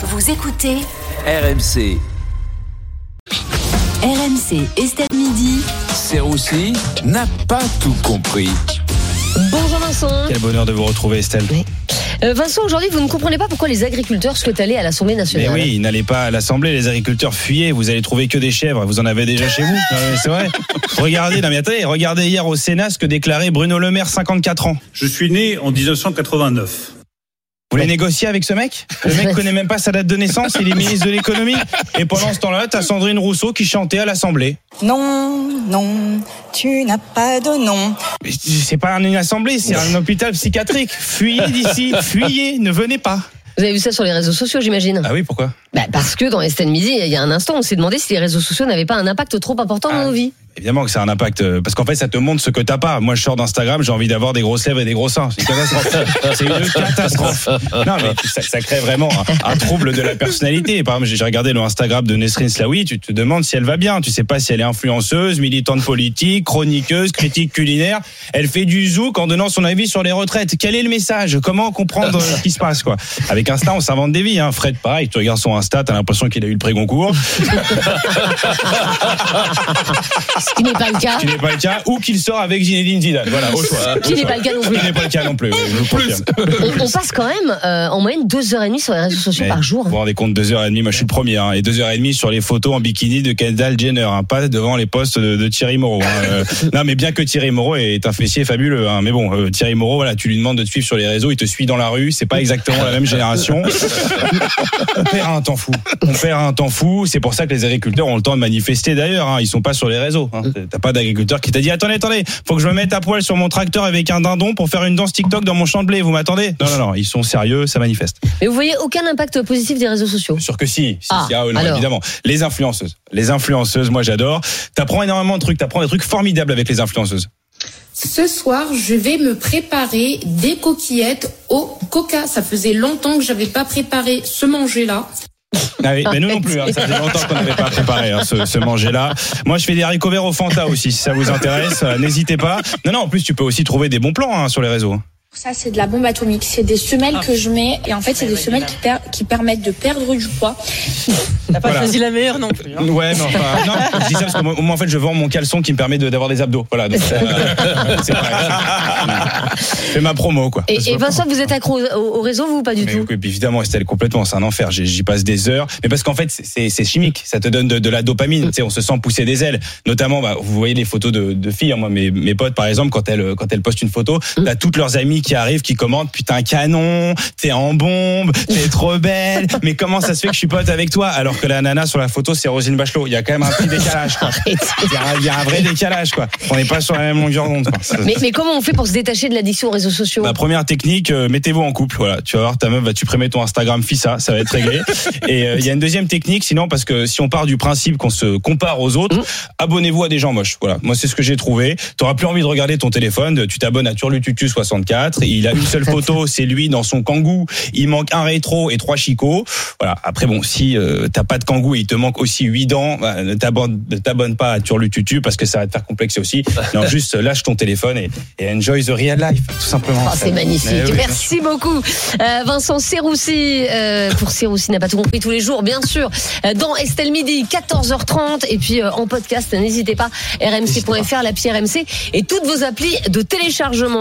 Vous écoutez RMC, RMC Estelle Midi. Serroussi n'a pas tout compris. Bonjour Vincent. Quel bonheur de vous retrouver Estelle. Euh, Vincent, aujourd'hui, vous ne comprenez pas pourquoi les agriculteurs souhaitent aller à l'Assemblée Mais nationale. oui, n'allez pas à l'Assemblée, les agriculteurs fuyez, vous allez trouver que des chèvres, vous en avez déjà chez vous. Mais C'est vrai. Regardez, non mais attendez, regardez hier au Sénat ce que déclarait Bruno Le Maire, 54 ans. Je suis né en 1989. Vous voulez négocier avec ce mec Le mec connaît même pas sa date de naissance, il est ministre de l'économie. Et pendant ce temps-là, t'as Sandrine Rousseau qui chantait à l'Assemblée. Non, non, tu n'as pas de nom. Mais C'est pas une assemblée, c'est un hôpital psychiatrique. Fuyez d'ici, fuyez, ne venez pas. Vous avez vu ça sur les réseaux sociaux, j'imagine Ah oui, pourquoi? Bah, Parce que dans Estelle Midi, il y a un instant, on s'est demandé si les réseaux sociaux n'avaient pas un impact trop important dans Ah. nos vies. Évidemment que ça a un impact, euh, parce qu'en fait, ça te montre ce que t'as pas. Moi, je sors d'Instagram, j'ai envie d'avoir des grosses lèvres et des gros seins. C'est une catastrophe. C'est une catastrophe. Non, mais ça, ça crée vraiment un, un trouble de la personnalité. Par exemple, j'ai regardé le Instagram de Nesrine Slaoui, tu te demandes si elle va bien. Tu sais pas si elle est influenceuse, militante politique, chroniqueuse, critique culinaire. Elle fait du zouk en donnant son avis sur les retraites. Quel est le message? Comment comprendre ce qui se passe, quoi? Avec Insta, on s'invente des vies. Hein. Fred, pareil, tu regardes son Insta, t'as l'impression qu'il a eu le pré Goncourt. Ce qui n'est pas le cas. qui n'est pas le cas, ou qu'il sort avec Zinedine Zidane. Voilà, au choix. Ce qui n'est pas le cas non Ce plus. qui n'est pas le cas non plus. oui, je vous confirme. On, on passe quand même euh, en moyenne deux heures et demie sur les réseaux sociaux Mais par jour. Vous vous rendez compte, deux heures et demie, moi je suis le premier, hein, et deux heures et demie sur les photos en bikini de Kendall Jenner, hein, pas devant les postes de, de Thierry Moreau. hein. Euh, non, mais bien que Thierry Moreau est un fessier fabuleux, hein, mais bon, euh, Thierry Moreau, voilà, tu lui demandes de te suivre sur les réseaux, il te suit dans la rue, c'est pas exactement la même génération. On perd un temps fou. On perd un temps fou. C'est pour ça que les agriculteurs ont le temps de manifester d'ailleurs. Hein. Ils sont pas sur les réseaux. Hein. T'as pas d'agriculteur qui t'a dit attendez, attendez, faut que je me mette à poil sur mon tracteur avec un dindon pour faire une danse TikTok dans mon champ de blé. Vous m'attendez? Non, non, non. Ils sont sérieux, ça manifeste. Mais vous voyez aucun impact positif des réseaux sociaux? Sûr que si. si, Ah, si, non, alors. évidemment. Les influenceuses. Les influenceuses, moi j'adore. T'apprends énormément de trucs. T'apprends des trucs formidables avec les influenceuses. Ce soir, je vais me préparer des coquillettes au coca. Ça faisait longtemps que j'avais pas préparé ce manger-là. Ah oui, mais nous non plus. Hein, ça faisait longtemps qu'on n'avait pas préparé hein, ce, ce manger-là. Moi, je fais des haricots verts au Fanta aussi, si ça vous intéresse. euh, N'hésitez pas. Non, non. En plus, tu peux aussi trouver des bons plans hein, sur les réseaux. Ça, c'est de la bombe atomique. C'est des semelles que je mets. Et en fait, c'est des semelles qui, per- qui permettent de perdre du poids. T'as pas Voilà. choisi la meilleure non plus. hein. Ouais, mais enfin, non, je dis ça parce que moi, moi, en fait, je vends mon caleçon qui me permet de- d'avoir des abdos. Voilà, donc, euh, c'est fais ma promo, quoi. Et, et Vincent, vous êtes accro au, au réseau, vous, ou pas du Mais tout oui, évidemment, Estelle, complètement, c'est un enfer. J'y passe des heures. Mais parce qu'en fait, c'est- chimique. Ça te donne de, de la dopamine. Tu sais, on se sent pousser des ailes. Notamment, bah, vous voyez les photos de, de filles. hein. Moi, mes, mes potes, par exemple, quand elles, quand elles postent une photo, t'as toutes leurs amies qui arrivent, qui commentent, putain, canon, t'es en bombe, t'es trop belle. Mais comment ça se fait que je suis pote avec toi? Alors que la nana sur la photo, c'est Rosine Bachelot? Il y a quand même un petit décalage, quoi. Il y a, un- il y a un vrai décalage, quoi. On n'est pas sur la même longueur d'onde, mais, mais comment on fait pour se détacher de l'addiction aux réseaux sociaux? Ma première technique, euh, mettez-vous en couple. Voilà, tu vas voir ta meuf va supprimer ton Instagram FISA, ça va être réglé. Et euh, il y a une deuxième technique, sinon parce que si on part du principe qu'on se compare aux autres, abonnez-vous à des gens moches. Voilà, moi c'est ce que j'ai trouvé. T'auras plus envie de regarder ton téléphone, tu t'abonnes à Turlututu 64. Il a une seule photo, c'est lui dans son kangou. Il manque un rétro et trois chicots. Voilà. Après bon, si euh, t'as pas de kangou et il te manque aussi huit dents, bah, ne t'abonne ne t'abonne pas à Turlututu parce que ça va te faire complexer aussi. Non, juste lâche ton téléphone et, et enjoy the real life, tout simplement. Oh, c'est magnifique. Oui, Merci beaucoup. Euh, Vincent Serroussi, euh, pour Serroussi n'a pas tout compris tous les jours, bien sûr. Euh, dans Estelle Midi, 14h30. Et puis en podcast, n'hésitez pas, rmc.fr, l'appli RMC et toutes vos applis de téléchargement.